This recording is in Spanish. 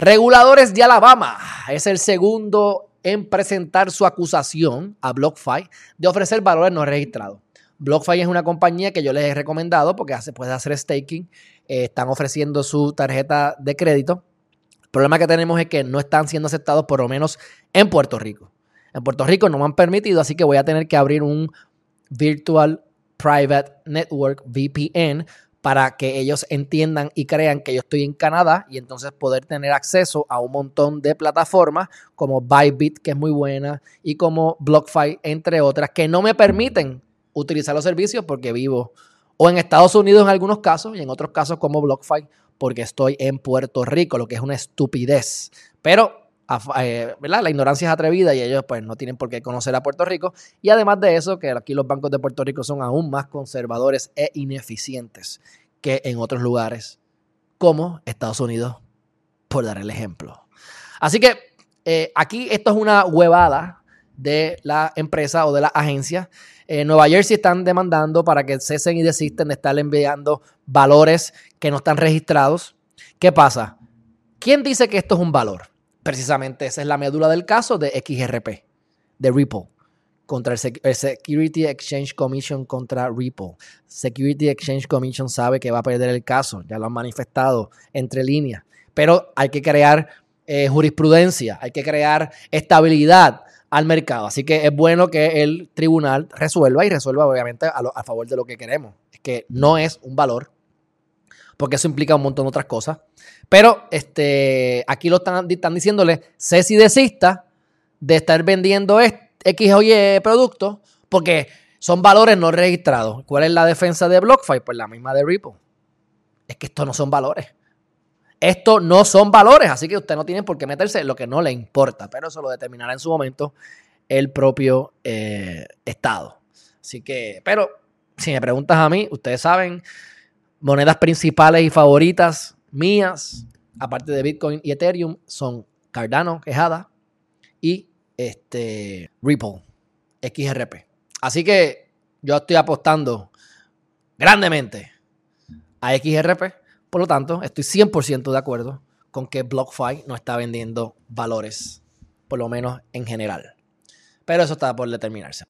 Reguladores de Alabama es el segundo en presentar su acusación a BlockFi de ofrecer valores no registrados. BlockFi es una compañía que yo les he recomendado porque se puede hacer staking. Eh, están ofreciendo su tarjeta de crédito. El problema que tenemos es que no están siendo aceptados por lo menos en Puerto Rico. En Puerto Rico no me han permitido, así que voy a tener que abrir un Virtual Private Network VPN para que ellos entiendan y crean que yo estoy en Canadá y entonces poder tener acceso a un montón de plataformas como Bybit, que es muy buena, y como BlockFi, entre otras, que no me permiten utilizar los servicios porque vivo o en Estados Unidos en algunos casos y en otros casos como BlockFi porque estoy en Puerto Rico, lo que es una estupidez. Pero eh. La ignorancia es atrevida y ellos pues no tienen por qué conocer a Puerto Rico. Y además de eso, que aquí los bancos de Puerto Rico son aún más conservadores e ineficientes que en otros lugares como Estados Unidos, por dar el ejemplo. Así que eh, aquí esto es una huevada de la empresa o de la agencia en Nueva Jersey están demandando para que cesen y desisten de estar enviando valores que no están registrados. ¿Qué pasa? ¿Quién dice que esto es un valor? Precisamente esa es la médula del caso de XRP, de Ripple, contra el, Security Exchange Commission contra Ripple. Security Exchange Commission sabe que va a perder el caso, ya lo han manifestado entre líneas, pero hay que crear eh, jurisprudencia, hay que crear estabilidad al mercado. Así que es bueno que el tribunal resuelva y resuelva obviamente a, favor de lo que queremos. Es que no es un valor, porque eso implica un montón de otras cosas. Pero este, aquí lo están, están diciéndole, sé si desista de estar vendiendo X o Y productos, porque son valores no registrados. ¿Cuál es la defensa de BlockFi? Pues la misma de Ripple. Es que estos no son valores. Esto no son valores, así que usted no tiene por qué meterse en lo que no le importa, pero eso lo determinará en su momento el propio eh, Estado. Así que, pero si me preguntas a mí, ustedes saben, monedas principales y favoritas mías, aparte de Bitcoin y Ethereum, son Cardano, Quejada, y este, Ripple, XRP. Así que yo estoy apostando grandemente a XRP por lo tanto, estoy 100% de acuerdo con que BlockFi no está vendiendo valores, por lo menos en general. Pero eso está por determinarse.